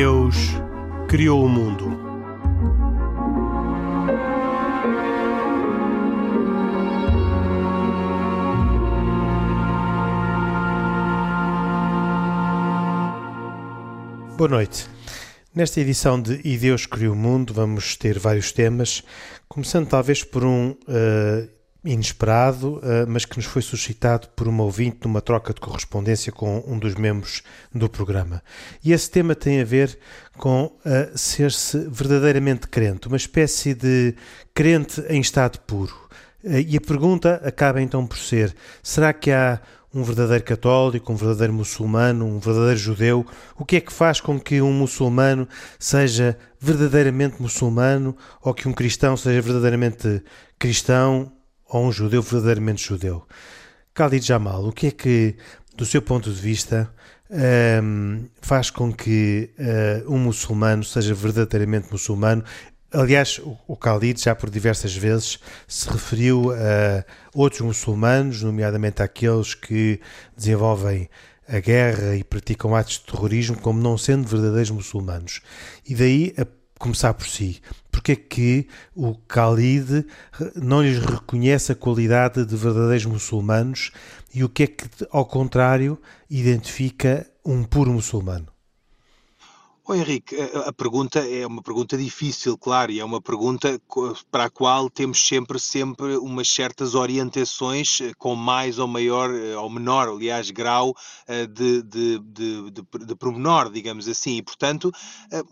Deus criou o mundo. Boa noite. Nesta edição de E Deus Criou o Mundo, vamos ter vários temas, começando talvez por um uh, inesperado, uh, mas que nos foi suscitado por uma ouvinte numa troca de correspondência com um dos membros do programa. E esse tema tem a ver com uh, ser-se verdadeiramente crente, uma espécie de crente em estado puro. Uh, e a pergunta acaba então por ser: será que há um verdadeiro católico, um verdadeiro muçulmano, um verdadeiro judeu? O que é que faz com que um muçulmano seja verdadeiramente muçulmano ou que um cristão seja verdadeiramente cristão ou um judeu verdadeiramente judeu? Khalid Jamal, o que é que, do seu ponto de vista, um, faz com que uh, um muçulmano seja verdadeiramente muçulmano Aliás, o Khalid já por diversas vezes se referiu a outros muçulmanos, nomeadamente aqueles que desenvolvem a guerra e praticam atos de terrorismo como não sendo verdadeiros muçulmanos. E daí a começar por si. Porque é que o Khalid não lhes reconhece a qualidade de verdadeiros muçulmanos e o que é que, ao contrário, identifica um puro muçulmano? Oh, Henrique, a, pergunta é uma pergunta difícil, claro, e é uma pergunta para a qual temos sempre, sempre umas certas orientações eh, com mais ou maior, eh, ou menor, aliás, grau eh, de, de, de, de, de pormenor, digamos assim. E, portanto,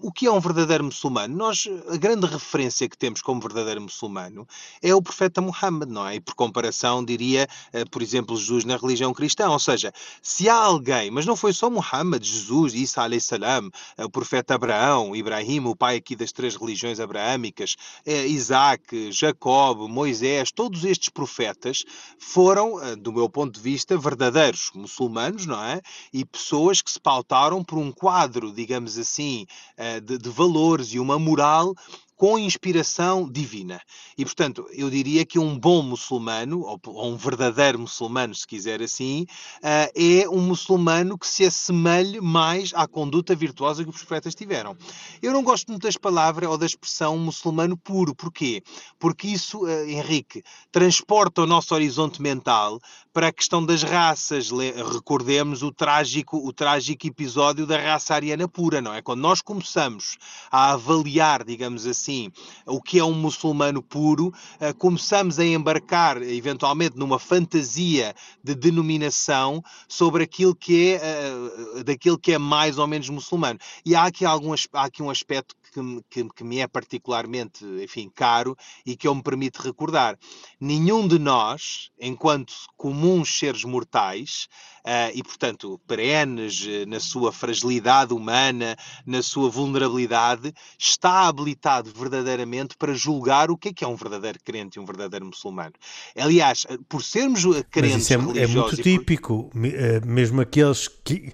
o que é um verdadeiro muçulmano? Nós, a grande referência que temos como verdadeiro muçulmano é o profeta Muhammad, não é? E por comparação, diria, por exemplo, Jesus na religião cristã. Ou seja, se há alguém, mas não foi só Muhammad, Jesus, Isa, salam, o profeta Abraão, Ibrahim, o pai aqui das três religiões abraâmicas, é, Isaac, Jacob, Moisés, todos estes profetas foram, eh, do meu ponto de vista, verdadeiros muçulmanos, não é? E pessoas que se pautaram por um quadro, digamos assim, eh, de, de valores e uma moral com inspiração divina. E, portanto, eu diria que um bom muçulmano, ou um verdadeiro muçulmano, se quiser assim, eh, é um muçulmano que se assemelhe mais à conduta virtuosa que os profetas tiveram. Eu não gosto muito das palavras ou da expressão muçulmano puro. Porquê? Porque isso, eh, Henrique, transporta o nosso horizonte mental para a questão das raças. Recordemos o trágico, o trágico episódio da raça ariana pura, não é? Quando nós começamos a avaliar, digamos assim, assim o que é um muçulmano puro, eh, começamos a embarcar eventualmente numa fantasia de denominação sobre aquilo que é eh, daquilo que é mais ou menos muçulmano. E há aqui, algum, há aqui um aspecto que, que, que me é particularmente, enfim, caro e que eu me permito recordar. Nenhum de nós, enquanto comuns seres mortais, uh, e, portanto, perenes uh, na sua fragilidade humana, na sua vulnerabilidade, está habilitado verdadeiramente para julgar o que é que é um verdadeiro crente e um verdadeiro muçulmano. Aliás, eh, por sermos crentes Mas isso é, é muito típico, por... mesmo aqueles que,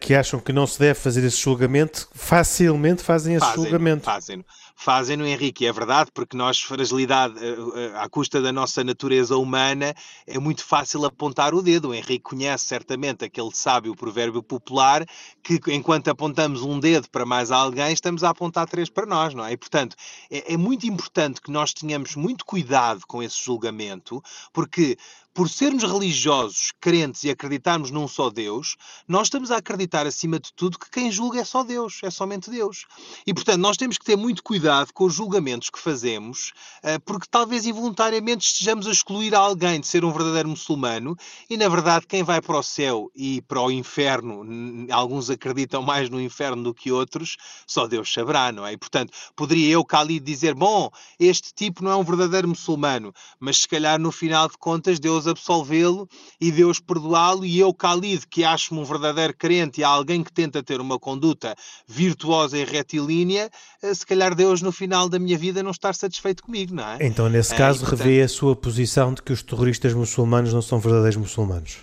que acham que não se deve fazer esse julgamento, facilmente fazem esse julgamento. Fazem fazem-no, Henrique, é verdade, porque nós, fragilidade eh, eh, à custa da nossa natureza humana, é muito fácil apontar o dedo. O Henrique conhece certamente aquele sábio provérbio popular que, enquanto apontamos um dedo para mais alguém, estamos a apontar três para nós, não é? E, portanto, é, é muito importante que nós tenhamos muito cuidado com esse julgamento, porque por sermos religiosos, crentes e acreditarmos num só Deus, nós estamos a acreditar, acima de tudo, que quem julga é só Deus, é somente Deus. E, portanto, nós temos que ter muito cuidado com os julgamentos que fazemos, eh, porque talvez involuntariamente estejamos a excluir alguém de ser um verdadeiro muçulmano, e, na verdade, quem vai para o céu e para o inferno, alguns acreditam mais no inferno do que outros, só Deus saberá, não é? E, portanto, poderia eu, Khalid, dizer, bom, este tipo não é um verdadeiro muçulmano, mas se calhar, no final de contas, Deus absolvê-lo e Deus perdoá-lo, e eu, Khalid, que acho-me um verdadeiro crente e alguém que tenta ter uma conduta virtuosa e retilínea, eh, se calhar Deus no final da minha vida não estar satisfeito comigo, não é? Então, nesse é, caso, portanto... revê a sua posição de que os terroristas muçulmanos não são verdadeiros muçulmanos.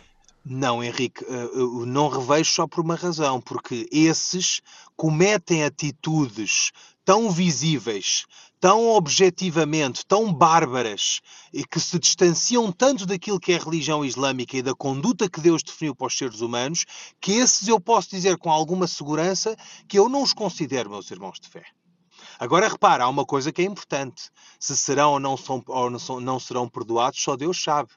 Não, Henrique, eh, eu não revejo só por uma razão, porque esses cometem atitudes tão visíveis, tão objetivamente, tão bárbaras e que se distanciam tanto daquilo que é a religião islâmica e da conduta que Deus definiu para os seres humanos, que esses eu posso dizer com alguma segurança que eu não os considero meus irmãos de fé. Agora repara, há uma coisa que é importante. Se serão ou não, são, ou não, são, não serão perdoados, só Deus sabe.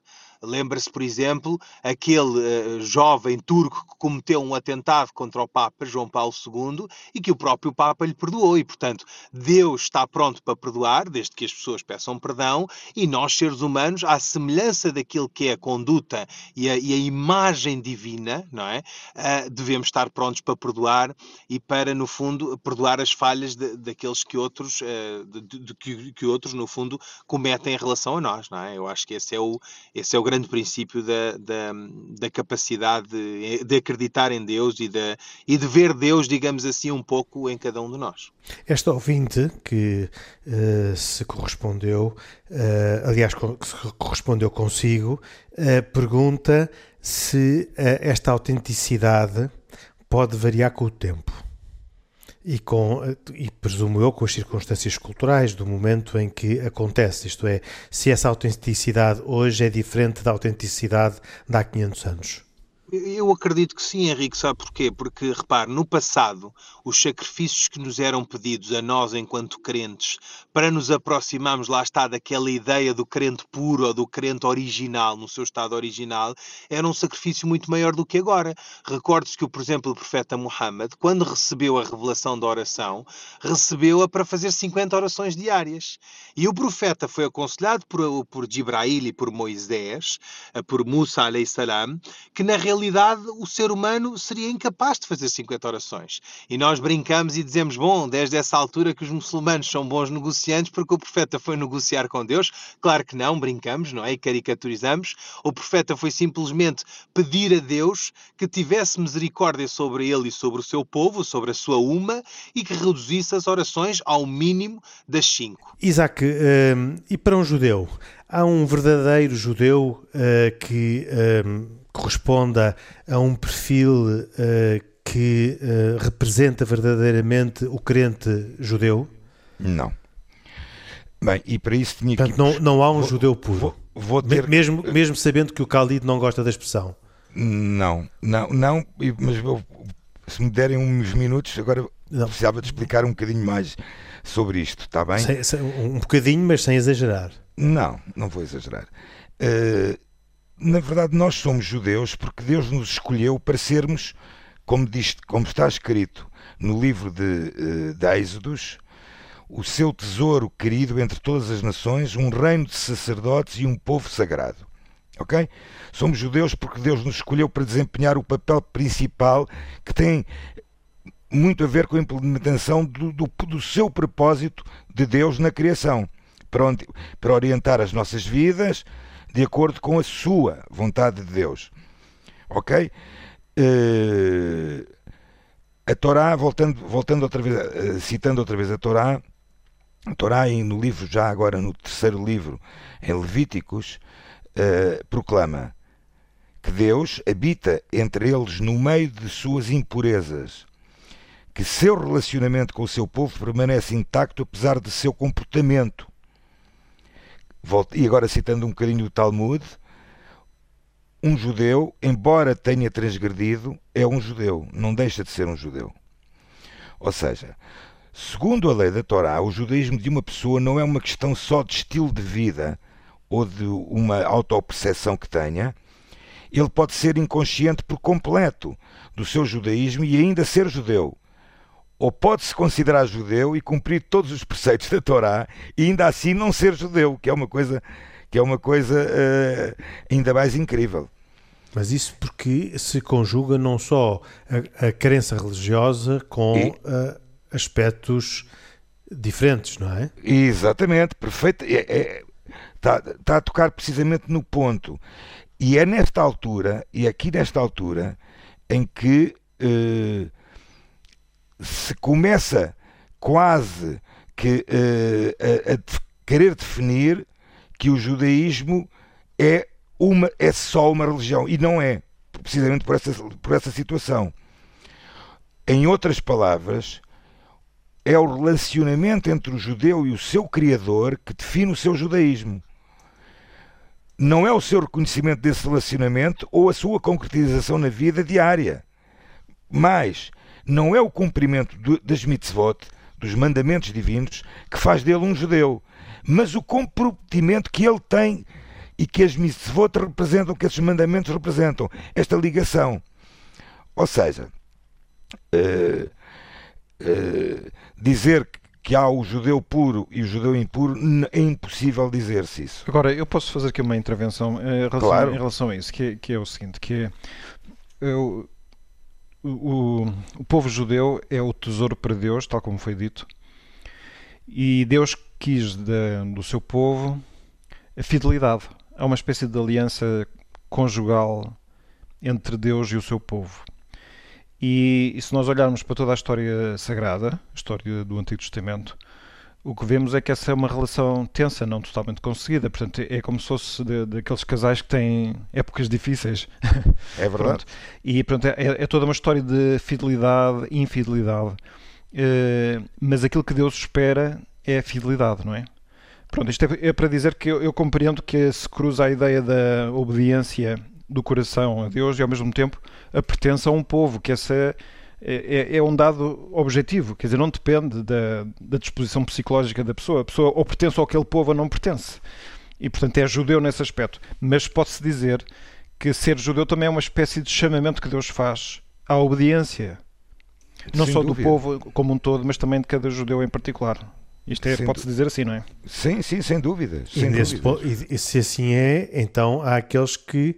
Lembra-se, por exemplo, aquele uh, jovem turco que cometeu um atentado contra o Papa João Paulo II e que o próprio Papa lhe perdoou. E, portanto, Deus está pronto para perdoar, desde que as pessoas peçam perdão, e nós, seres humanos, à semelhança daquilo que é a conduta e a, e a imagem divina, não é? Uh, devemos estar prontos para perdoar e para, no fundo, perdoar as falhas de, daqueles que outros, uh, de, de, que, que outros, no fundo, cometem em relação a nós, não é? Eu acho que esse é o, esse é o grande princípio da, da, da capacidade de, de, acreditar em Deus e de, e de ver Deus, digamos assim, um pouco em cada um de nós. Esta ouvinte que uh, se correspondeu, uh, aliás, se correspondeu consigo, uh, pergunta se esta autenticidade pode variar com o tempo e, com, e presumo eu com as circunstâncias culturais do momento em que acontece, isto é, se essa autenticidade hoje é diferente da autenticidade de há 500 anos. Eu acredito que sim, Henrique, sabe porquê? Porque, repare, no passado, os sacrifícios que nos eram pedidos a nós, enquanto crentes, para nos aproximarmos, lá está, daquela ideia do crente puro ou do crente original, no seu estado original, era um sacrifício muito maior do que agora. Recorde-se que, por exemplo, o profeta Muhammad, quando recebeu a revelação da oração, recebeu-a para fazer 50 orações diárias. E o profeta foi aconselhado por, por Jibrail e por Moisés, por Musa, salam, que na realidade realidade o ser humano seria incapaz de fazer 50 orações. E nós brincamos e dizemos, bom, desde essa altura que os muçulmanos são bons negociantes porque o profeta foi negociar com Deus. Claro que não, brincamos, não é? E caricaturizamos. O profeta foi simplesmente pedir a Deus que tivesse misericórdia sobre ele e sobre o seu povo, sobre a sua uma, e que reduzisse as orações ao mínimo das cinco. Isaac, um, e para um judeu? Há um verdadeiro judeu uh, que um, corresponda a um perfil uh, que uh, representa verdadeiramente o crente judeu? Não. Bem, e para isso tinha Portanto, que... não, não há um vou, judeu puro. Vou, vou ter... mesmo, mesmo sabendo que o Khalid não gosta da expressão. Não, não, não, mas eu, se me derem uns minutos, agora não. precisava de explicar um bocadinho mais sobre isto, está bem? Sem, sem, um bocadinho, mas sem exagerar. Não, não vou exagerar. Uh, na verdade, nós somos judeus porque Deus nos escolheu para sermos, como, diz, como está escrito no livro de, eh, de Êxodos, o seu tesouro querido entre todas as nações, um reino de sacerdotes e um povo sagrado. Ok? Somos judeus porque Deus nos escolheu para desempenhar o papel principal que tem muito a ver com a implementação do, do, do seu propósito de Deus na criação, para, onde, para orientar as nossas vidas, de acordo com a sua vontade de Deus. Ok? Uh, a Torá, voltando, voltando outra vez, uh, citando outra vez a Torá, a Torá no livro, já agora no terceiro livro, em Levíticos, uh, proclama que Deus habita entre eles no meio de suas impurezas, que seu relacionamento com o seu povo permanece intacto apesar de seu comportamento e agora citando um bocadinho o Talmud, um judeu, embora tenha transgredido, é um judeu, não deixa de ser um judeu. Ou seja, segundo a lei da Torá, o judaísmo de uma pessoa não é uma questão só de estilo de vida ou de uma autoperceção que tenha, ele pode ser inconsciente por completo do seu judaísmo e ainda ser judeu ou pode-se considerar judeu e cumprir todos os preceitos da Torá e ainda assim não ser judeu, que é uma coisa que é uma coisa uh, ainda mais incrível. Mas isso porque se conjuga não só a, a crença religiosa com e... uh, aspectos diferentes, não é? Exatamente, perfeito. Está é, é, tá, tá a tocar precisamente no ponto. E é nesta altura, e aqui nesta altura, em que uh, se começa quase que uh, a, a, querer definir que o judaísmo é, uma, é só uma religião. E não é, precisamente por essa, por essa situação. Em outras palavras, é o relacionamento entre o judeu e o seu Criador que define o seu judaísmo. Não é o seu reconhecimento desse relacionamento ou a sua concretização na vida diária. Mas não é o cumprimento das mitzvot, dos mandamentos divinos, que faz dele um judeu, mas o comprometimento que ele tem e que as mitzvot representam, que esses mandamentos representam, esta ligação. Ou seja, uh, uh, dizer que há o judeu puro e o judeu impuro, é impossível dizer-se isso. Agora, eu posso fazer aqui uma intervenção eh, em relação, claro. em relação a isso, que é, que é o seguinte, que é, eu, o, o povo judeu é o tesouro para Deus, tal como foi dito, e Deus quis de, do seu povo a fidelidade. Há uma espécie de aliança conjugal entre Deus e o seu povo. E, e, se nós olharmos para toda a história sagrada, a história do Antigo Testamento, o que vemos é que essa é uma relação tensa, não totalmente conseguida. Portanto, é como se fosse daqueles casais que têm épocas difíceis. É verdade. E pronto, é, é, toda uma história de fidelidade e infidelidade. Uh, mas aquilo que Deus espera é a fidelidade, não é? Pronto, isto é, é para dizer que eu, eu, compreendo que se cruza a ideia da obediência do coração a Deus e ao mesmo tempo a pertença a um povo, que essa é, é, é, um dado objetivo, quer dizer, não depende da, da, disposição psicológica da pessoa. A pessoa ou pertence àquele povo ou não pertence. E, portanto, é judeu nesse aspecto. Mas pode-se dizer que ser judeu também é uma espécie de chamamento que Deus faz à obediência. Não Sem só dúvida. do povo como um todo, mas também de cada judeu em particular. Isto é, pode-se dizer assim, não é? Sim, sim, sem dúvida. Sem e, e se assim é, então há aqueles que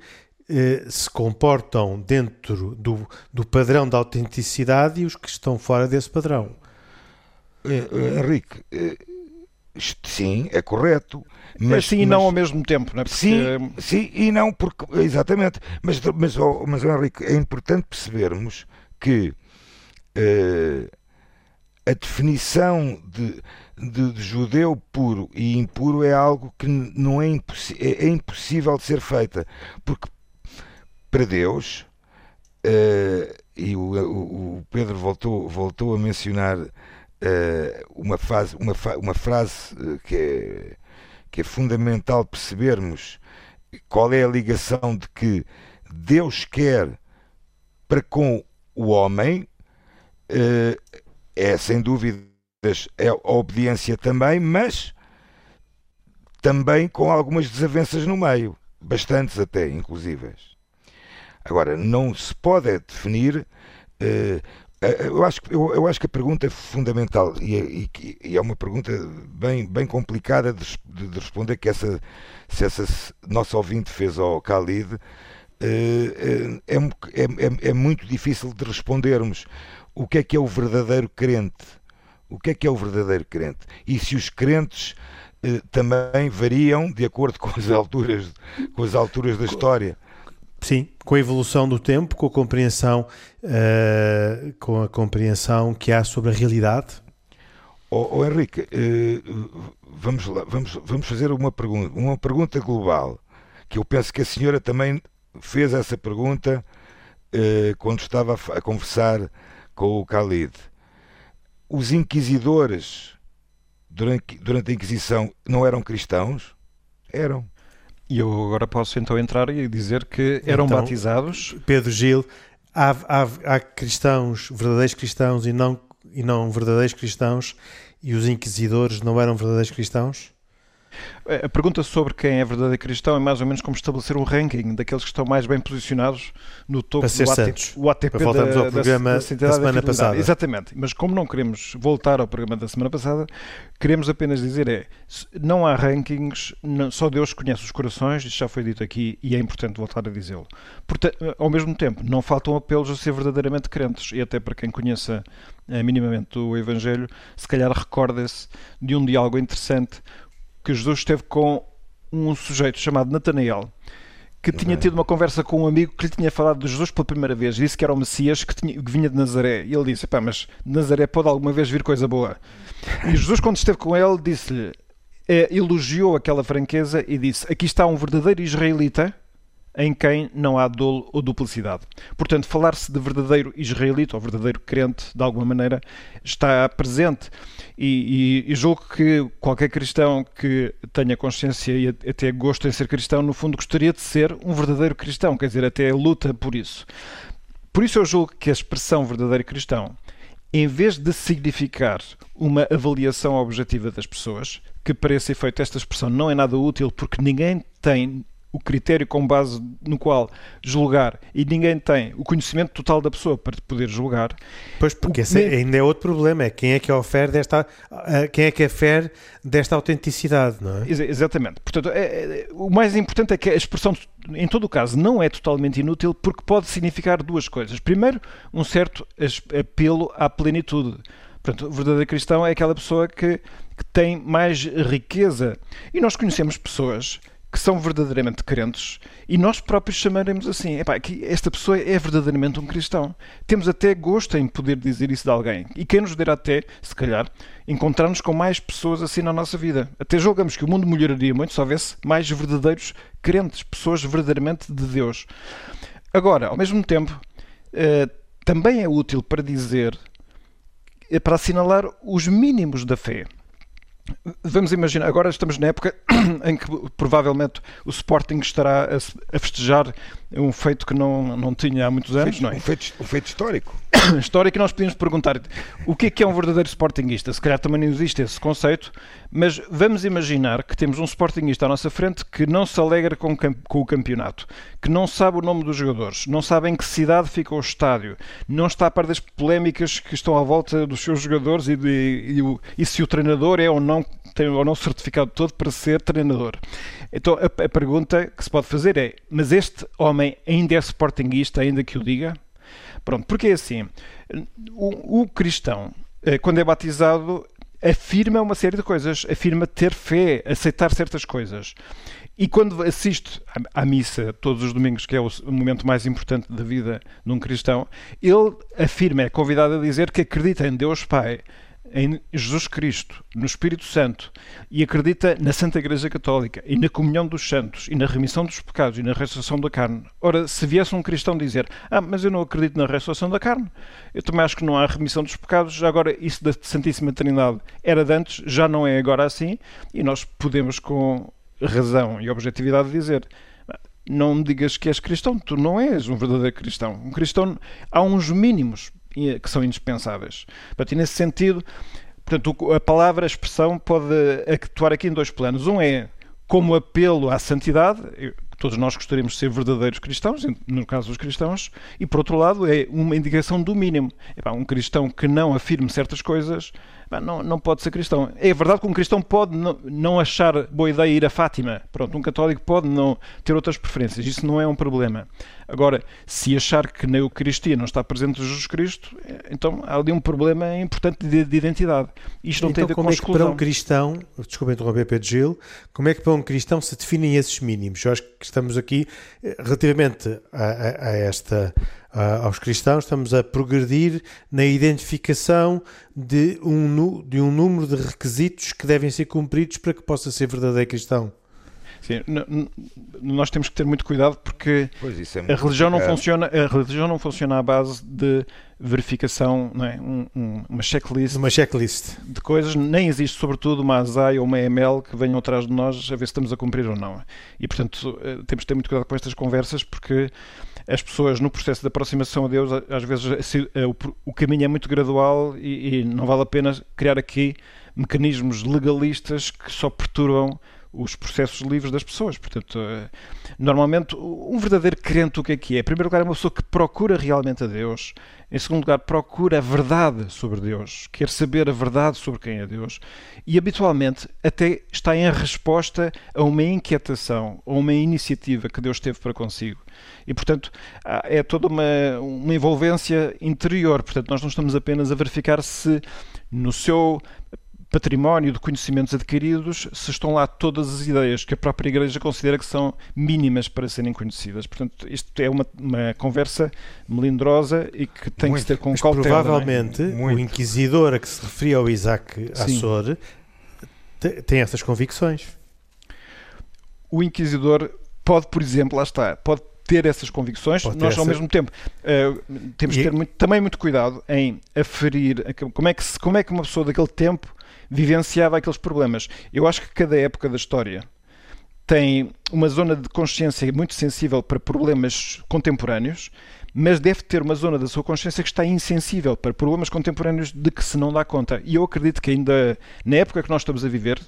eh, se comportam dentro do, do padrão da autenticidade e os que estão fora desse padrão. Uh, Henrique, sim, é correto. Mas, sim e não ao mesmo tempo, não é? Porque... Sim, sim e não, porque, exatamente. Mas, mas, oh, mas Henrique, é importante percebermos que uh, a definição de, de, de, judeu puro e impuro é algo que não é, impossi é, é impossível de ser feita. Porque para Deus, uh, e o, o, Pedro voltou, voltou a mencionar uh, uma, fase, uma, uma frase eh, que é, que é fundamental percebermos qual é a ligação de que Deus quer para com o homem, uh, é sem dúvidas é a obediência também, mas também com algumas desavenças no meio, bastantes até, inclusivas. Agora, não se pode definir. Uh, eu acho, eu, eu, acho que a pergunta é fundamental e é, e, e é uma pergunta bem, bem complicada de, de, de, responder que essa, se essa nossa ouvinte fez ao Khalid é, é, é, é, muito difícil de respondermos o que é que é o verdadeiro crente o que é que é o verdadeiro crente e se os crentes também variam de acordo com as alturas com as alturas da história Sim, com a evolução do tempo, com a compreensão, uh, com a compreensão que há sobre a realidade. Oh, oh Henrique, uh, vamos lá, vamos, vamos fazer uma pergunta, uma pergunta global, que eu penso que a senhora também fez essa pergunta uh, quando estava a, a, conversar com o Khalid. Os inquisidores durante, durante a Inquisição não eram cristãos? Eram. E eu agora posso então entrar e dizer que eram então, batizados. Pedro Gil, há, há, há, cristãos, verdadeiros cristãos e não, e não verdadeiros cristãos, e os inquisidores não eram verdadeiros cristãos? A pergunta sobre quem é verdadeiro cristão é mais ou menos como estabelecer um ranking daqueles que estão mais bem posicionados no topo do ATP, o ATP Para voltarmos da, ao programa da, da, da semana passada. Exatamente, mas como não queremos voltar ao programa da semana passada, queremos apenas dizer é, não há rankings, não, só Deus conhece os corações, isto já foi dito aqui e é importante voltar a dizê-lo. Ao mesmo tempo, não faltam apelos a ser verdadeiramente crentes e até para quem conheça eh, minimamente o Evangelho, se calhar recorda-se de um diálogo interessante que Jesus esteve com um sujeito chamado Natanael que tinha tido uma conversa com um amigo que lhe tinha falado de Jesus pela primeira vez. Disse que era o Messias que, tinha, que vinha de Nazaré. E ele disse: Pá, mas de Nazaré pode alguma vez vir coisa boa. E Jesus, quando esteve com ele, disse-lhe, é, elogiou aquela franqueza e disse: Aqui está um verdadeiro israelita em quem não há dolo ou duplicidade. Portanto, falar-se de verdadeiro israelita ou verdadeiro crente, de alguma maneira, está presente. E, e, e, julgo que qualquer cristão que tenha consciência e até gosto em ser cristão, no fundo, gostaria de ser um verdadeiro cristão, quer dizer, até luta por isso. Por isso eu julgo que a expressão verdadeiro cristão, em vez de significar uma avaliação objetiva das pessoas, que para esse efeito esta expressão não é nada útil porque ninguém tem o critério com base no qual julgar e ninguém tem o conhecimento total da pessoa para poder julgar. Pois, porque esse é, ainda é outro problema, é quem é que ofere desta, quem é que afere desta autenticidade, não é? Exatamente. Portanto, é, é, o mais importante é que a expressão, em todo o caso, não é totalmente inútil porque pode significar duas coisas. Primeiro, um certo apelo à plenitude. Portanto, o verdadeiro cristão é aquela pessoa que, que tem mais riqueza. E nós conhecemos pessoas que são verdadeiramente crentes e nós próprios chamaremos assim: epá, que esta pessoa é verdadeiramente um cristão. Temos até gosto em poder dizer isso de alguém. E quem nos dera até, se calhar, encontrar-nos com mais pessoas assim na nossa vida. Até julgamos que o mundo melhoraria muito se houvesse mais verdadeiros crentes, pessoas verdadeiramente de Deus. Agora, ao mesmo tempo, eh, também é útil para dizer, eh, para assinalar os mínimos da fé. Vamos imaginar, agora estamos na época em que provavelmente o Sporting estará a, festejar um feito que não, não tinha há muitos anos, feito, não é? Um feito, um feito histórico. histórico e nós podíamos perguntar o que é que é um verdadeiro Sportingista? Se calhar também não existe esse conceito, mas vamos imaginar que temos um Sportingista à nossa frente que não se alegra com, com o campeonato, que não sabe o nome dos jogadores, não sabe em que cidade fica o estádio, não está a par das polémicas que estão à volta dos seus jogadores e, de, e, e se o treinador é ou não tem ou não certificado todo para ser treinador. Então a, a pergunta que se pode fazer é: mas este homem ainda é Sportingista, ainda que o diga? Pronto, porque é assim, o, o cristão, eh, quando é batizado, afirma uma série de coisas, afirma ter fé, aceitar certas coisas. E quando assiste à missa todos os domingos, que é o momento mais importante da vida de um cristão, ele afirma, é convidado a dizer que acredita em Deus Pai, em Jesus Cristo, no Espírito Santo, e acredita na Santa Igreja Católica, e na comunhão dos santos, e na remissão dos pecados, e na ressurreição da carne. Ora, se viesse um cristão dizer, ah, mas eu não acredito na ressurreição da carne, eu também acho que não há remissão dos pecados, agora isso da Santíssima Trindade era de antes, já não é agora assim, e nós podemos com razão e objetividade dizer, não me digas que és cristão, tu não és um verdadeiro cristão. Um cristão, há uns mínimos que são indispensáveis. Portanto, e nesse sentido, portanto, a palavra, a expressão pode atuar aqui em dois planos. Um é como apelo à santidade, todos nós gostaríamos de ser verdadeiros cristãos, no caso dos cristãos, e por outro lado é uma indicação do mínimo. Um cristão que não afirme certas coisas não, não pode ser cristão. É verdade que um cristão pode não, não achar boa ideia ir a Fátima. Pronto, um católico pode não ter outras preferências. Isso não é um problema. Agora, se achar que na Eucaristia não está presente Jesus Cristo, é, então há ali um problema importante de, de identidade. Isto não então, tem a ver como com é que para um cristão, desculpa interromper Pedro Gil, como é que para um cristão se definem esses mínimos? Eu acho que estamos aqui, eh, relativamente a, a, a esta aos cristãos, estamos a progredir na identificação de um, de um número de requisitos que devem ser cumpridos para que possa ser verdadeiro cristão. Sim, nós temos que ter muito cuidado porque é a religião não funciona a religião não funciona à base de verificação não é? Um, um, uma checklist uma checklist de coisas nem existe sobretudo uma ASAI ou uma ML que venham atrás de nós a ver se estamos a cumprir ou não e portanto eh, temos de ter muito cuidado com estas conversas porque as pessoas no processo de aproximação a Deus, às vezes eh, o caminho é muito gradual e, e não vale a pena criar aqui mecanismos legalistas que só perturbam os processos livres das pessoas. Portanto, eh, normalmente, um verdadeiro crente, o que é que é? Em primeiro lugar, é uma pessoa que procura realmente a Deus. Em segundo lugar, procura a verdade sobre Deus, quer saber a verdade sobre quem é Deus. E, habitualmente, até está em resposta a uma inquietação, a uma iniciativa que Deus teve para consigo. E, portanto, é toda uma, uma envolvência interior. Portanto, nós não estamos apenas a verificar se no seu património de conhecimentos adquiridos, se estão lá todas as ideias que a própria Igreja considera que são mínimas para serem conhecidas. Portanto, isto é uma, uma conversa melindrosa e que tem Muito. que ser com Mas cautela. É? Provavelmente, é? o inquisidor a que se referia ao Isaac Assor tem essas convicções. O inquisidor pode, por exemplo, lá está, pode ter essas convicções, Pode ter nós ao essa- mesmo tempo uh, temos E- de ter muito- também muito cuidado em aferir a- como é, que, se- como é que uma pessoa daquele tempo vivenciava aqueles problemas. Eu acho que cada época da história tem uma zona de consciência muito sensível para problemas contemporâneos, mas deve ter uma zona da sua consciência que está insensível para problemas contemporâneos de que se não dá conta. E eu acredito que ainda na época que nós estamos a viver,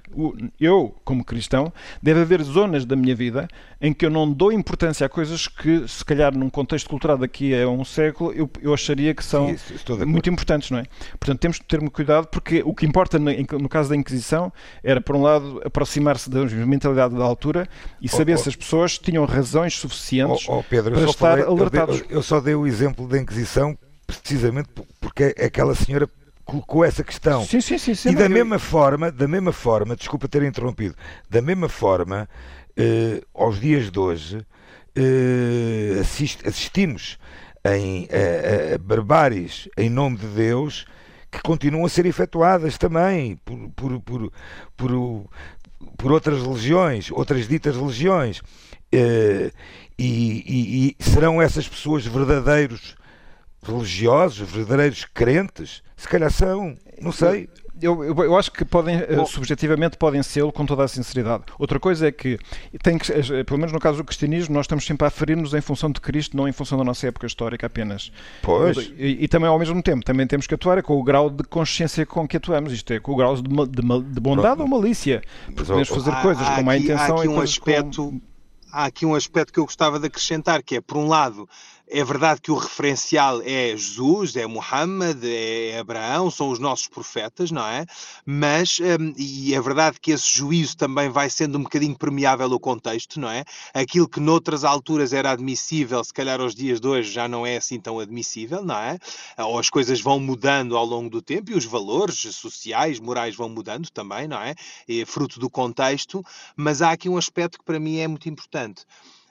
eu, como cristão, deve haver zonas da minha vida em que eu não dou importância a coisas que, se calhar, num contexto cultural daqui a um século, eu, eu acharia que são Sim, muito importantes, não é? Portanto, temos de ter muito cuidado porque o que importa no caso da Inquisição era, por um lado, aproximar-se da mentalidade da altura e saber oh. se as pessoas tinham razões suficientes Oh, oh, Pedro, eu para estar falei- eu alertados. Eu, só dei o exemplo da Inquisição precisamente por- porque aquela senhora colocou essa questão. Sim, sim, sim. e da eu- mesma forma, da mesma forma, desculpa ter interrompido, da mesma forma, eh, aos dias de hoje, eh, assist- assistimos em a barbáries em nome de Deus que continuam a ser efetuadas também por, por, por, por, por outras religiões, outras ditas religiões. Eh, e, e- e serão essas pessoas verdadeiros religiosos, verdadeiros crentes? Se calhar são, não sei. Eu, eu, eu acho que podem, eh, Bom. subjetivamente, podem ser com toda a sinceridade. Outra coisa é que, tem que, eh, pelo menos no caso do cristianismo, nós estamos sempre a aferir-nos em função de Cristo, não em função da nossa época histórica apenas. Pois. E, e também, ao mesmo tempo, também temos que atuar com o grau de consciência com que atuamos, isto é, com o grau de, de, de bondade Pronto. ou malícia. Porque podemos fazer Há- coisas há com má aqui- intenção há aqui e um coisas com- aspecto há aqui um aspecto que eu gostava de acrescentar, que é, por um lado, é verdade que o referencial é Jesus, é Muhammad, é Abraão, são os nossos profetas, não é? Mas, hum, e é verdade que esse juízo também vai sendo um bocadinho permeável ao contexto, não é? Aquilo que noutras alturas era admissível, se calhar aos dias de hoje já não é assim tão admissível, não é? Ou as coisas vão mudando ao longo do tempo e os valores sociais, morais vão mudando também, não é? É fruto do contexto, mas há aqui um aspecto que para mim é muito importante.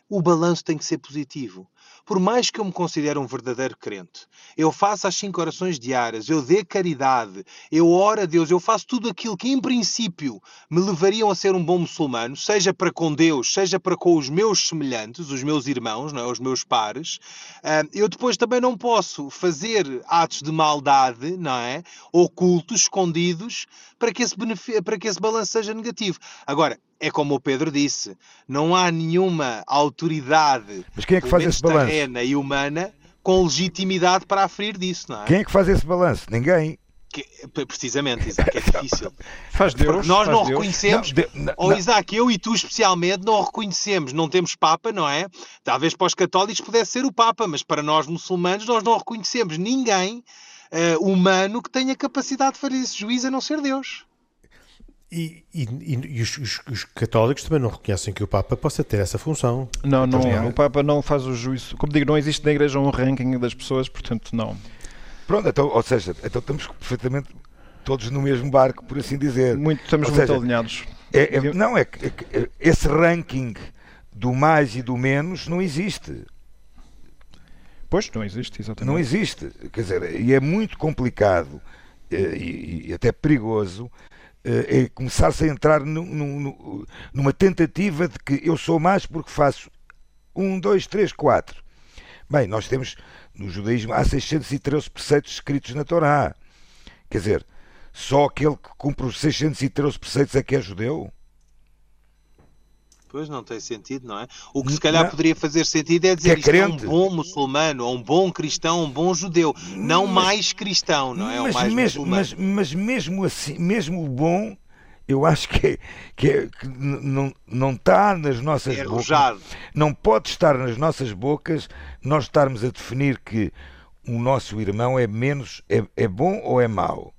O balanço tem que ser positivo. Por mais que eu me considere um verdadeiro crente, eu faço as cinco orações diárias, eu dê caridade, eu oro a Deus, eu faço tudo aquilo que, em princípio, me levariam a ser um bom muçulmano, seja para com Deus, seja para com os meus semelhantes, os meus irmãos, não é? os meus pares, ah, eu depois também não posso fazer atos de maldade, não é? Ocultos, escondidos, para que esse, para que esse balanço seja negativo. Agora, é como o Pedro disse, não há nenhuma autoridade Mas quem é que faz esse balanço? terrena e humana com legitimidade para aferir disso, não é? Quem é que faz esse balanço? Ninguém. Que- precisamente, Isaac, é difícil. Faz Deus. Porque nós faz não Deus. reconhecemos, Não, ou não. Isaac, eu e tu especialmente, não reconhecemos, não temos Papa, não é? Talvez para os católicos pudesse ser o Papa, mas para nós muçulmanos nós não reconhecemos ninguém eh, humano que tenha capacidade de fazer esse juízo a não ser Deus. E, e- e- e os, os- os católicos também não reconhecem que o Papa possa ter essa função. Não, não, o Papa não faz o juízo. Como digo, não existe na Igreja um ranking das pessoas, portanto, não. Pronto, então, ou seja, então estamos perfeitamente todos no mesmo barco, por assim dizer. Muito, estamos Ou muito seja, alinhados. É- é- não, é que é que esse ranking do mais e do menos não existe. Pois, não existe, exatamente. Não existe. Quer dizer, e é muito complicado eh, e, e até perigoso é começar-se a entrar nu- nu- numa tentativa de que eu sou mais porque faço um, dois, três, quatro. Bem, nós temos no judaísmo há 613 preceitos escritos na Torá. Quer dizer, só aquele que cumpre os 613 preceitos é que é judeu? Pois não tem sentido, não é? O que se calhar não. poderia fazer sentido é dizer Que é é um bom muçulmano, ou um bom cristão, um bom judeu, não Mas- mais cristão, não é? Mas, mais mesmo, mas, mas mesmo assim, mesmo o bom, eu acho que, é- que, é- que não, não está nas nossas É bocas. arrojado. Não pode estar nas nossas bocas nós estarmos a definir que o nosso irmão é menos, é, é bom ou é mau.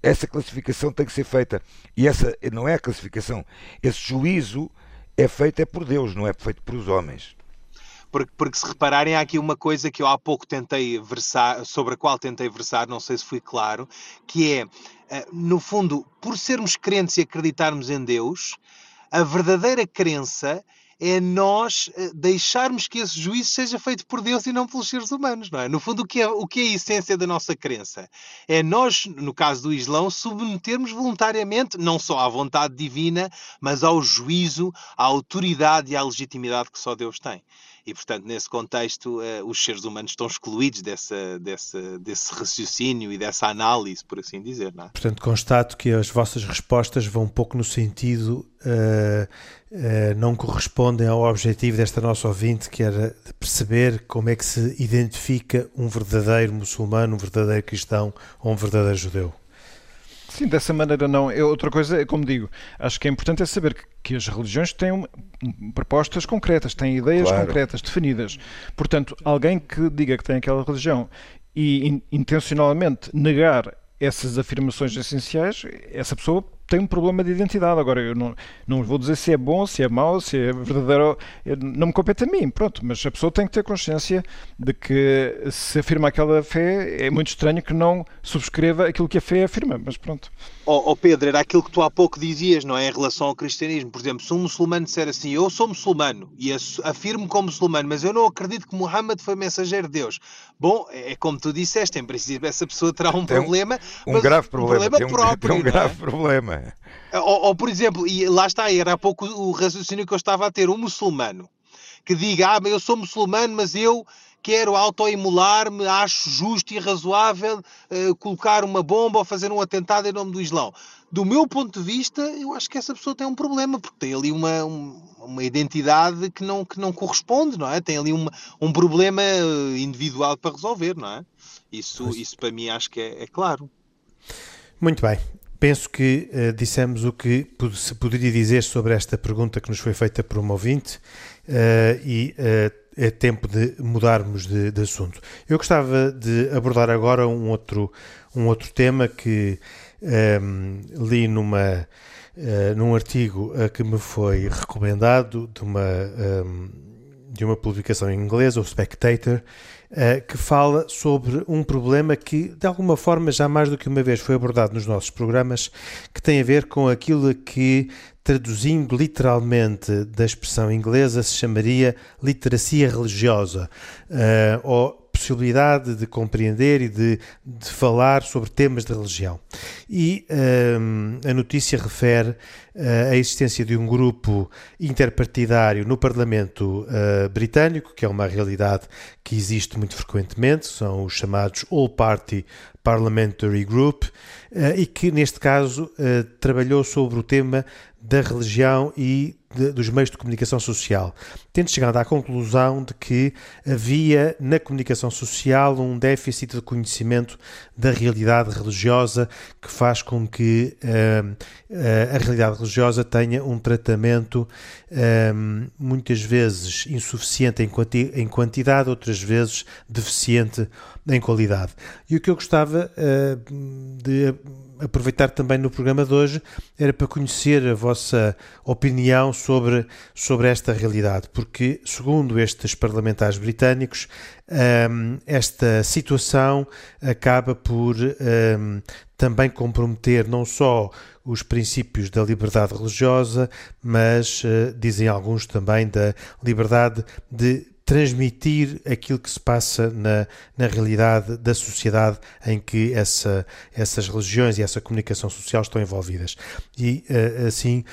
Essa classificação tem que ser feita. E essa não é a classificação. Esse juízo é feito é por Deus, não é feito por os homens. Porque, porque se repararem, há aqui uma coisa que eu há pouco tentei versar, sobre a qual tentei versar, não sei se fui claro, que é, eh, no fundo, por sermos crentes e acreditarmos em Deus, a verdadeira crença é nós eh, deixarmos que esse juízo seja feito por Deus e não pelos seres humanos, não é? No fundo, o que é, o que é a essência da nossa crença? É nós, no caso do Islão, submetermos voluntariamente, não só à vontade divina, mas ao juízo, à autoridade e à legitimidade que só Deus tem. E, portanto, nesse contexto, uh, os seres humanos estão excluídos dessa, dessa, desse raciocínio e dessa análise, por assim dizer. É? Portanto, constato que as vossas respostas vão um pouco no sentido. Uh, uh, não correspondem ao objetivo desta nossa ouvinte, que era perceber como é que se identifica um verdadeiro muçulmano, um verdadeiro cristão ou um verdadeiro judeu. Sim, dessa maneira não. Eu, outra coisa, é como digo, acho que é importante é saber que, que as religiões têm uma, propostas concretas, têm ideias claro. concretas, definidas. Portanto, alguém que diga que tem aquela religião e in, intencionalmente negar essas afirmações essenciais, essa pessoa tem um problema de identidade. Agora, eu não, não vou dizer se é bom, se é mau, se é verdadeiro. Não me compete a mim, pronto. Mas a pessoa tem que ter consciência de que se afirma aquela fé, é muito estranho que não subscreva aquilo que a fé afirma. Mas pronto. Oh, oh Pedro, era aquilo que tu há pouco dizias, não é? Em relação ao cristianismo. Por exemplo, se um muçulmano disser assim, eu sou muçulmano e afirmo como muçulmano, mas eu não acredito que Muhammad foi mensageiro de Deus. Bom, é, é como tu disseste, em princípio essa pessoa terá um tem problema. Um, grave problema. Um problema um, próprio. um grave é? problema. Ou, ou, por exemplo, e lá está, era há pouco o raciocínio que eu estava a ter, um muçulmano que diga, ah, eu sou muçulmano, mas eu quero autoimular-me, acho justo e razoável uh, colocar uma bomba ou fazer um atentado em nome do Islão. Do meu ponto de vista, eu acho que essa pessoa tem um problema, porque tem ali uma, um, uma identidade que não, que não corresponde, não é? Tem ali uma, um problema eh, individual para resolver, não é? Isso, isso para mim acho que é, é claro. Muito bem. Penso que uh, dissemos o que se poderia dizer sobre esta pergunta que nos foi feita por um ouvinte uh, e uh, é tempo de mudarmos de, de, assunto. Eu gostava de abordar agora um outro, um outro tema que um, ehm, li numa, num artigo que me foi recomendado de uma, um, ehm, de uma publicação em inglês, o Spectator, uh, que fala sobre um problema que, de alguma forma, já mais do que uma vez foi abordado nos nossos programas, que tem a ver com aquilo que, traduzindo literalmente da expressão inglesa, se chamaria literacia religiosa, uh, ou possibilidade de compreender e de, de falar sobre temas de religião. E um, a notícia refere uh, a existência de um grupo interpartidário no Parlamento uh, britânico, que é uma realidade que existe muito frequentemente, são os chamados All Party Parliamentary Group, uh, e que neste caso trabalhou sobre o tema da religião e de, dos meios de comunicação social, tendo chegado à conclusão de que havia na comunicação social um déficit de conhecimento da realidade religiosa que faz com que uh, a realidade religiosa tenha um tratamento uh, muitas vezes insuficiente em, quanti em, quantidade, outras vezes deficiente em qualidade. E o que eu gostava de aproveitar também no programa de hoje era para conhecer a vossa opinião sobre, sobre esta realidade, porque, segundo estes parlamentares britânicos, um, esta situação acaba por um, também comprometer não só os princípios da liberdade religiosa, mas, uh, dizem alguns também, da liberdade de transmitir aquilo que se passa na, na realidade da sociedade em que essa, essas religiões e essa comunicação social estão envolvidas. E uh, assim,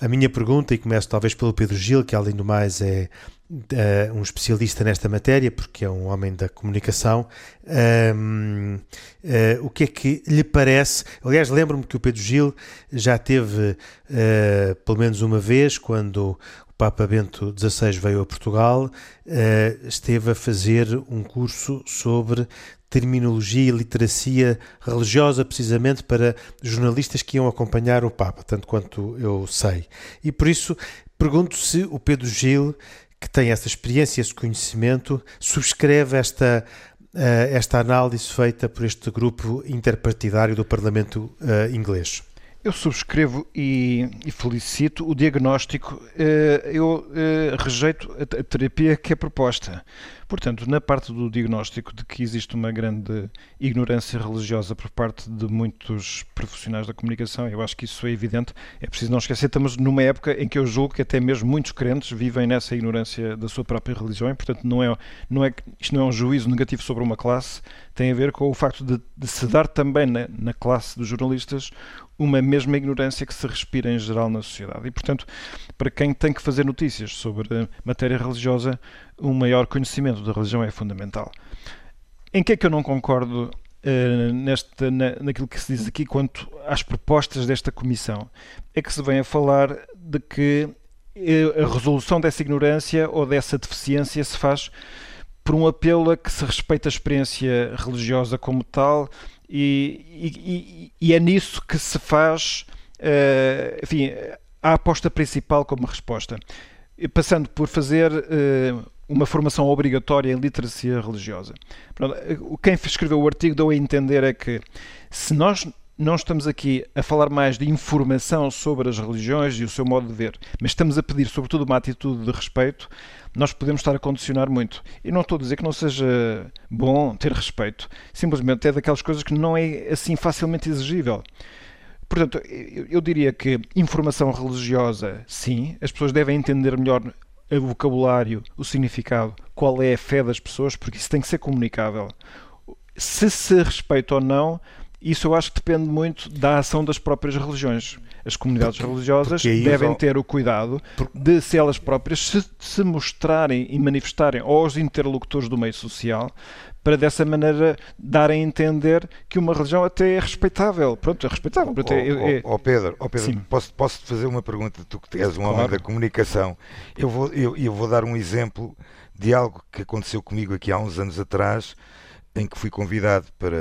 a minha pergunta, e começo talvez pelo Pedro Gil, que além do mais é Uh, um especialista nesta matéria, porque é um homem da comunicação. uh, o que é que lhe parece? Aliás, lembro-me que o Pedro Gil já teve, uh, pelo menos uma vez, quando Papa Bento XVI veio a Portugal, eh, esteve a fazer um curso sobre terminologia e literacia religiosa, precisamente para jornalistas que iam acompanhar o Papa, tanto quanto eu sei. E por isso pergunto se o Pedro Gil, que tem essa experiência, esse conhecimento, subscreve esta eh, esta análise feita por este grupo interpartidário do Parlamento uh, inglês. Eu subscrevo e, e, felicito o diagnóstico. Eh, eu eh, rejeito a terapia que é proposta. Portanto, na parte do diagnóstico de que existe uma grande ignorância religiosa por parte de muitos profissionais da comunicação, eu acho que isso é evidente. É preciso não esquecer, estamos numa época em que eu julgo que até mesmo muitos crentes vivem nessa ignorância da sua própria religião e, portanto, não é, não é, isto não é um juízo negativo sobre uma classe, tem a ver com o facto de, de se dar também na, na classe dos jornalistas uma mesma ignorância que se respira em geral na sociedade. E, portanto, para quem tem que fazer notícias sobre matéria religiosa, um maior conhecimento da religião é fundamental. Em que é que eu não concordo uh, nesta, na, naquilo que se diz aqui quanto às propostas desta comissão? É que se vem a falar de que eh, a resolução dessa ignorância ou dessa deficiência se faz por um apelo a que se respeite a experiência religiosa como tal e, e, e é nisso que se faz, uh, enfim, a aposta principal como resposta. Passando por fazer uh, uma formação obrigatória em literacia religiosa. Pronto, quem escreveu o artigo deu a entender é que se nós não estamos aqui a falar mais de informação sobre as religiões e o seu modo de ver, mas estamos a pedir, sobretudo, uma atitude de respeito, nós podemos estar a condicionar muito. E não estou a dizer que não seja bom ter respeito, simplesmente é daquelas coisas que não é assim facilmente exigível. Portanto, eu diria que informação religiosa, sim, as pessoas devem entender melhor o vocabulário, o significado, qual é a fé das pessoas, porque isso tem que ser comunicável. Se se respeita ou não, isso eu acho que depende muito da ação das próprias religiões. As comunidades porque, religiosas porque devem ter o cuidado de, se elas próprias se, se mostrarem e manifestarem aos interlocutores do meio social, para dessa maneira darem a entender que uma religião até é respeitável. Pronto, é respeitável. Ó oh, é, oh, oh, Pedro, oh Pedro posso, posso te fazer uma pergunta? Tu que és um claro. homem da comunicação. Eu vou, eu, eu vou dar um exemplo de algo que aconteceu comigo aqui há uns anos atrás em que fui convidado para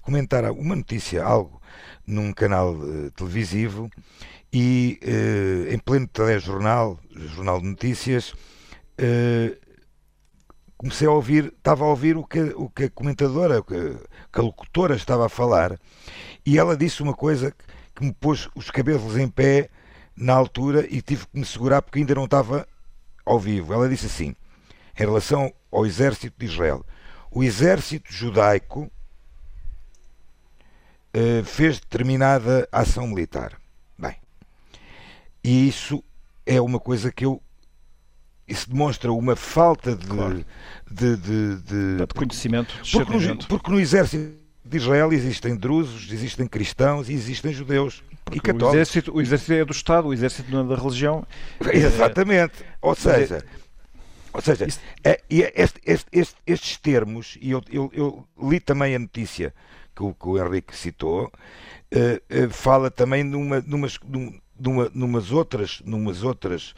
comentar uma notícia, algo, num canal uh, televisivo e uh, em pleno telejornal, jornal de notícias, uh, comecei a ouvir, estava a ouvir o que, o que a comentadora, o que, que a locutora estava a falar e ela disse uma coisa que, me pôs os cabelos em pé na altura e tive que me segurar porque ainda não estava ao vivo. Ela disse assim, em relação ao exército de Israel, o exército judaico uh, fez determinada ação militar. Bem, e isso é uma coisa que eu. Isso demonstra uma falta de, claro. de, de, de, de, conhecimento. Porque no, porque no exército de Israel existem drusos, existem cristãos e existem judeus. Porque e católicos. O exército, o exército é do Estado, o exército não é da religião. Exatamente. Ou seja, ou seja, é, este, este, este, estes termos, e eu, eu, eu, li também a notícia que o, que o Henrique citou, uh, uh, fala também numa, numas, numa, numas outras, numas outras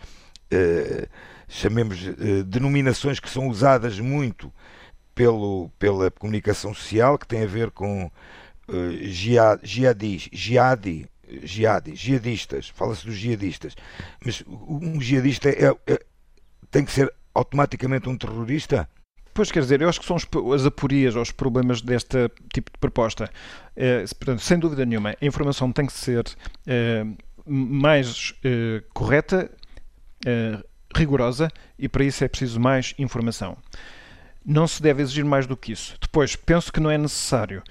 uh, chamemos denominações que são usadas muito pelo, pela comunicação social, que tem a ver com jihad, jihadis, jihadi, jihadi, jihadistas, fala-se dos jihadistas, mas um jihadista é, é, tem que ser automaticamente um terrorista? Pois quer dizer, eu acho que são as aporias ou os problemas deste tipo de proposta. É, portanto, sem dúvida nenhuma, a informação tem que ser é, mais é, correta, rigorosa e para isso é preciso mais informação. Não se deve exigir mais do que isso. Depois, penso que não é necessário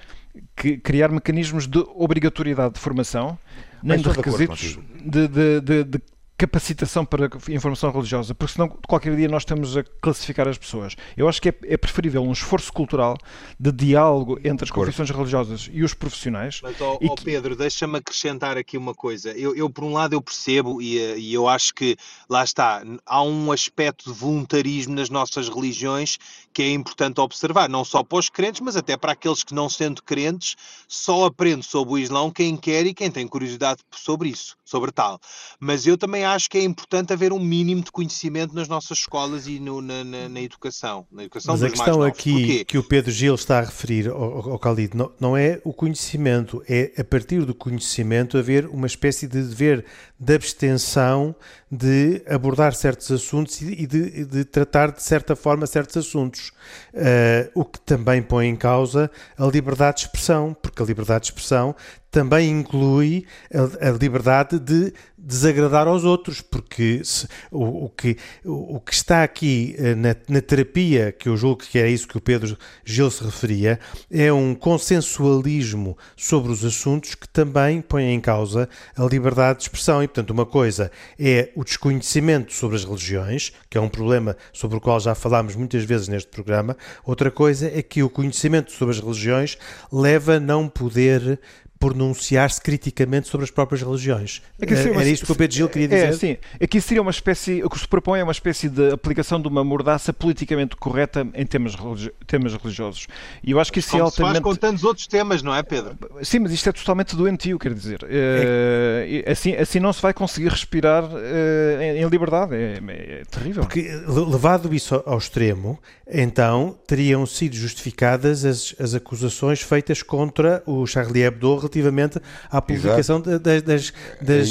criar mecanismos de obrigatoriedade de formação, nem de requisitos de, de, de, de capacitação para informação religiosa, porque senão qualquer dia nós estamos a classificar as pessoas. Eu acho que é, é preferível um esforço cultural de diálogo entre as confissões religiosas e os profissionais. Mas, oh, oh Pedro, deixa-me acrescentar aqui uma coisa. Eu, eu, por um lado, eu percebo e, eh, e eu acho que, lá está, há um aspecto de voluntarismo nas nossas religiões que é importante observar, não só para os crentes, mas até para aqueles que, não sendo crentes, só aprendem sobre o Islão quem quer e quem tem curiosidade sobre isso, sobre tal. Mas eu também acho que é importante haver um mínimo de conhecimento nas nossas escolas e no, na, na, na, educação. Na educação Mas a questão aqui que o Pedro Gil está a referir ao, ao Khalid não, não é o conhecimento, é a partir do conhecimento haver uma espécie de dever de abstenção de abordar certos assuntos e de, de tratar de certa forma certos assuntos. Uh, o que também põe em causa a liberdade de expressão, porque a liberdade de expressão também inclui a, a liberdade de desagradar aos outros, porque se, o, o, que, o, o, que está aqui eh, na, na, terapia, que eu julgo que é isso que o Pedro Gil se referia, é um consensualismo sobre os assuntos que também põe em causa a liberdade de expressão. E, portanto, uma coisa é o desconhecimento sobre as religiões, que é um problema sobre o qual já falámos muitas vezes neste programa, outra coisa é que o conhecimento sobre as religiões leva a não poder pronunciar-se criticamente sobre as próprias religiões. É que Era isto que o Pedro Gil queria dizer? É, sim. Aqui seria uma espécie, o que se propõe é uma espécie de aplicação de uma mordaça politicamente correta em temas, religi temas religiosos. E eu acho que isso Como é altamente... se faz com tantos outros temas, não é, Pedro? Sim, mas isto é totalmente doentio, quer dizer. É... Assim, assim não se vai conseguir respirar eh, em liberdade. É, é, terrível. Porque, levado isso ao extremo, então teriam sido justificadas as, as acusações feitas contra o Charlie Hebdo relativamente à publicação das, das, das,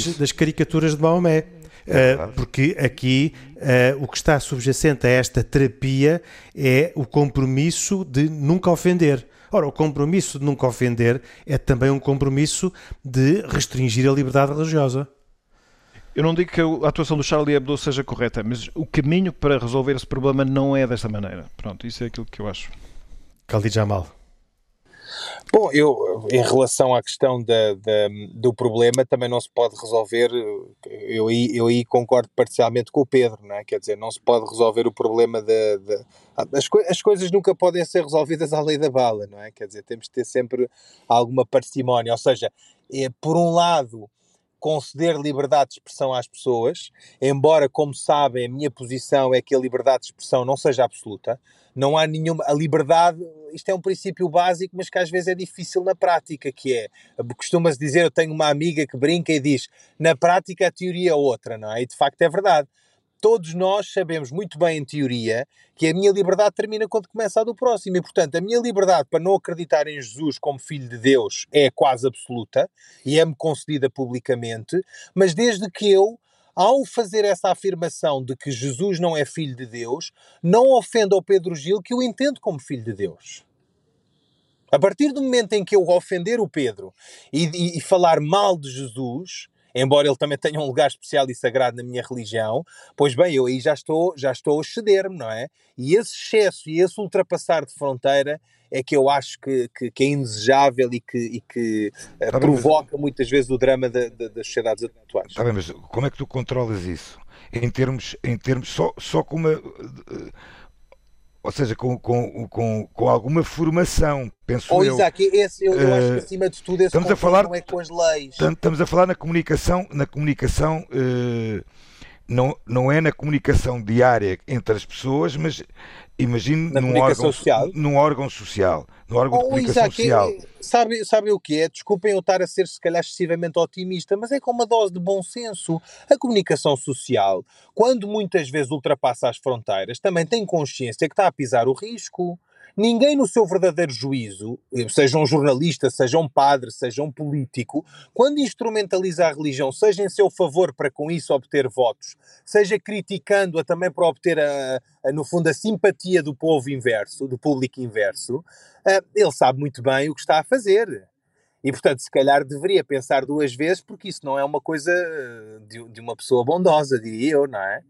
é das, caricaturas de Maomé. Uh, porque aqui uh, o que está subjacente a esta terapia é o compromisso de nunca ofender. Ora, o compromisso de nunca ofender é também um compromisso de restringir a liberdade religiosa. Eu não digo que a atuação do Charlie Hebdo seja correta, mas o caminho para resolver esse problema não é desta maneira. Pronto, isso é aquilo que eu acho. Khalid Jamal. Bom, eu, em relação à questão da, da, do problema, também não se pode resolver, eu, eu aí concordo parcialmente com o Pedro, não é? Quer dizer, não se pode resolver o problema da... as, as coisas nunca podem ser resolvidas à lei da bala, não é? Quer dizer, temos de ter sempre alguma parcimónia, ou seja, é, por um lado conceder liberdade de expressão às pessoas, embora, como sabem, a minha posição é que a liberdade de expressão não seja absoluta. Não há nenhuma. A liberdade, isto é um princípio básico, mas que às vezes é difícil na prática, que é. Costuma-se dizer, eu tenho uma amiga que brinca e diz, na prática a teoria é outra, não é? E de facto é verdade todos nós sabemos muito bem, em teoria, que a minha liberdade termina quando começa a do próximo. E, portanto, a minha liberdade para não acreditar em Jesus como Filho de Deus é quase absoluta e é-me concedida publicamente, mas desde que eu. Ao fazer essa afirmação de que Jesus não é filho de Deus, não ofenda ao Pedro Gil que eu entendo como filho de Deus. A partir do momento em que eu ofender o Pedro e, e, e falar mal de Jesus, embora ele também tenha um lugar especial e sagrado na minha religião, pois bem, eu aí já estou, já estou a ceder-me, não é? E esse excesso e esse ultrapassar de fronteira é que eu acho que, que, que é indesejável e que, e que uh, tá provoca mas... muitas vezes o drama de, de, das sociedades atuais. Está bem, mas como é que tu controlas isso? Em termos, em termos só, só com uma ou seja, com, com, com, com alguma formação, penso oh, eu. Isaac, esse, eu, eu uh, acho que acima de tudo esse estamos a falar, não é com as leis. Estamos a falar na comunicação, na comunicação uh, não, não é na comunicação diária entre as pessoas, mas imagino num órgão, social. num órgão social. No órgão oh, de comunicação Isaac, social. É, sabe, sabe o que é? Desculpem eu estar a ser se calhar excessivamente otimista, mas é com uma dose de bom senso. A comunicação social, quando muitas vezes ultrapassa as fronteiras, também tem consciência que está a pisar o risco. Ninguém no seu verdadeiro juízo, seja um jornalista, seja um padre, seja um político, quando instrumentaliza a religião, seja em seu favor para com isso obter votos, seja criticando-a também para obter, a, a, no fundo, a simpatia do povo inverso, do público inverso, a, ele sabe muito bem o que está a fazer. E, portanto, se calhar deveria pensar duas vezes, porque isso não é uma coisa de, de uma pessoa bondosa, diria eu, não é?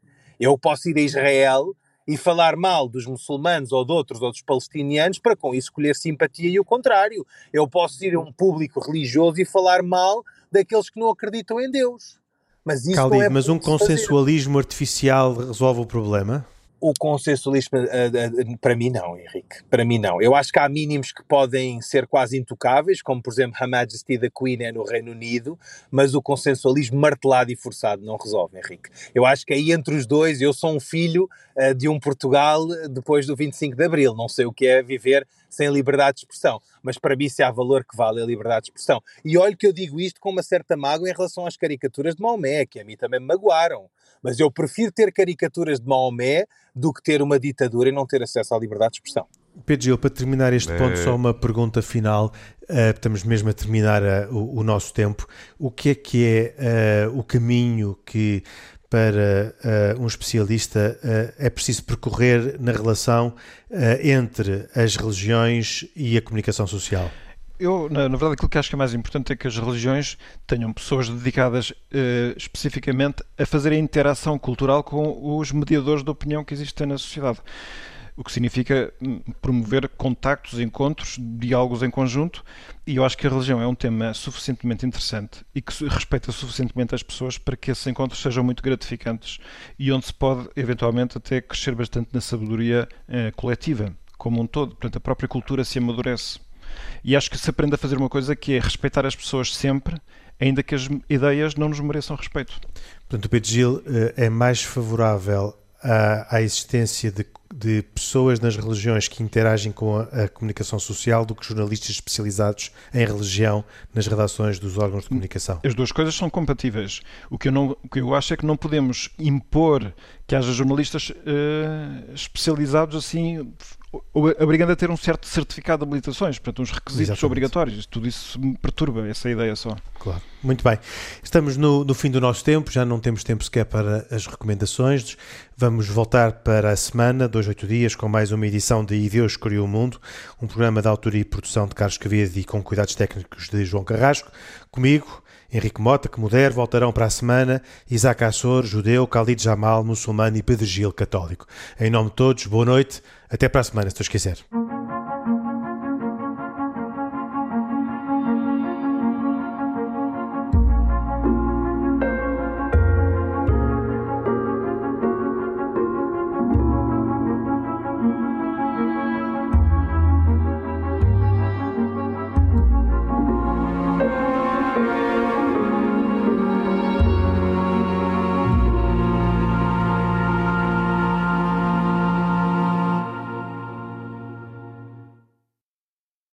Eu posso ir a Israel e falar mal dos muçulmanos ou de outros, ou dos palestinianos, para com isso escolher simpatia e o contrário. Eu posso ir a um público religioso e falar mal daqueles que não acreditam em Deus. Mas isso Khalid, não é mas um consensualismo fazer. artificial resolve o problema? O consensualismo, eh, eh, para mim não, Henrique, para mim não. Eu acho que há mínimos que podem ser quase intocáveis, como por exemplo a Majesty da Queen é no Reino Unido, mas o consensualismo martelado e forçado não resolve, Henrique. Eu acho que aí entre os dois, eu sou um filho de um Portugal depois do 25 de Abril, não sei o que é viver sem liberdade de expressão, mas para mim se há valor que vale a liberdade de expressão. E olho que eu digo isto com uma certa mágoa em relação às caricaturas de Maomé, que a mim também me magoaram. Mas eu prefiro ter caricaturas de Maomé do que ter uma ditadura e não ter acesso à liberdade de expressão. Pedro Gil, para terminar este ponto, só uma pergunta final. Uh, estamos mesmo a terminar uh, o, o, nosso tempo. O que é que é uh, o caminho que para um especialista é preciso percorrer na relação entre as religiões e a comunicação social? eu, na, na, verdade, aquilo que acho que é mais importante é que as religiões tenham pessoas dedicadas uh, especificamente a fazer a interação cultural com os mediadores de opinião que existem na sociedade o que significa promover contactos, encontros, diálogos em conjunto, e eu acho que a religião é um tema suficientemente interessante e que respeita suficientemente as pessoas para que esses encontros sejam muito gratificantes e onde se pode, eventualmente, até crescer bastante na sabedoria eh, coletiva, como um todo. Portanto, a própria cultura se amadurece. E acho que se aprende a fazer uma coisa que é respeitar as pessoas sempre, ainda que as ideias não nos mereçam respeito. Portanto, o Pedro Gil eh, é mais favorável à, à existência de, de, pessoas nas religiões que interagem com a, a, comunicação social do que jornalistas especializados em religião nas redações dos órgãos de comunicação. As duas coisas são compatíveis. O que eu, não, o que eu acho é que não podemos impor que haja jornalistas uh, especializados assim obrigando a ter um certo certificado de habilitações, portanto, uns requisitos Exatamente. obrigatórios. Tudo isso me perturba, essa ideia só. Claro. Muito bem. Estamos no, no, fim do nosso tempo, já não temos tempo sequer para as recomendações. Vamos voltar para a semana, dois, oito dias, com mais uma edição de E Deus Criou o Mundo, um programa de autoria e produção de Carlos Cavide e com cuidados técnicos de João Carrasco. Comigo, Henrique Mota, que muder, voltarão para a semana Isaac Assor, judeu, Khalid Jamal, muçulmano e Pedro Gil, católico. Em nome de todos, boa noite, até para a semana, se tu quiser.